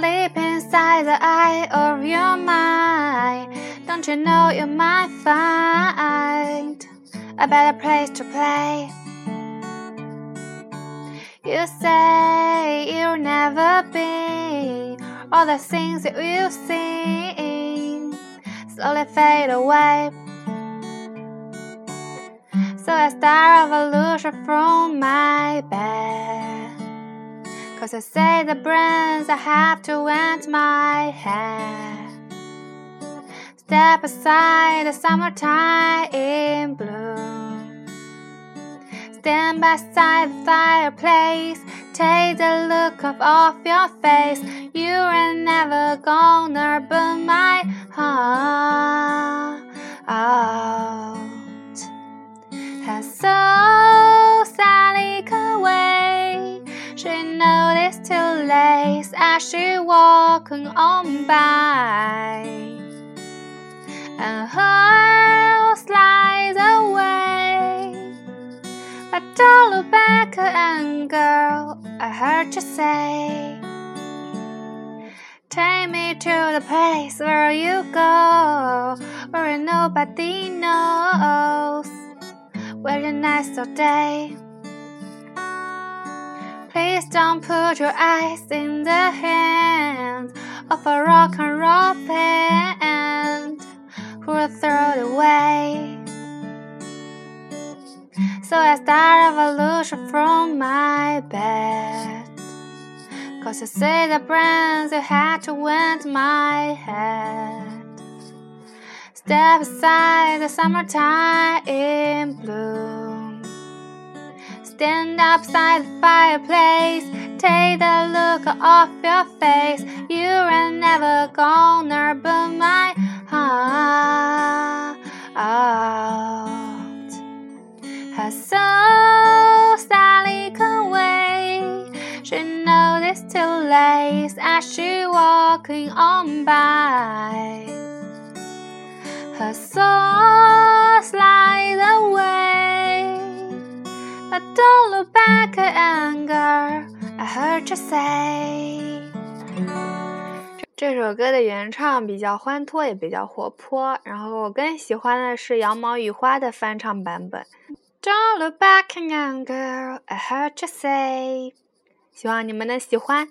sleep inside the eye of your mind. Don't you know you might find a better place to play? You say you'll never be all the things that you see slowly fade away. So I start a revolution from my bed. Cause I say the brains I have to end my head. Step aside the summertime in bloom. Stand beside the fireplace. Take the look off of your face. You are never gonna burn my heart two legs as she walking on by. And her slides away. But don't look back, and girl, I heard you say. Take me to the place where you go, where nobody knows where the nights all day. Please don't put your eyes in the hands of a rock and roll band who will throw it away. So I start a revolution from my bed. Cause I see the brands you had to went my head. Step aside the summertime in bloom. Stand up upside the fireplace. Take the look off your face. You are never gonna burn my heart out. Her soul Sally away. She noticed too late as she walking on by. Her soul don't look back at anger. I heard you say. 这首歌的原唱比较欢脱，也比较活泼。然后我更喜欢的是羊毛与花的翻唱版本。Don't look back at anger. I heard you say. 希望你们能喜欢。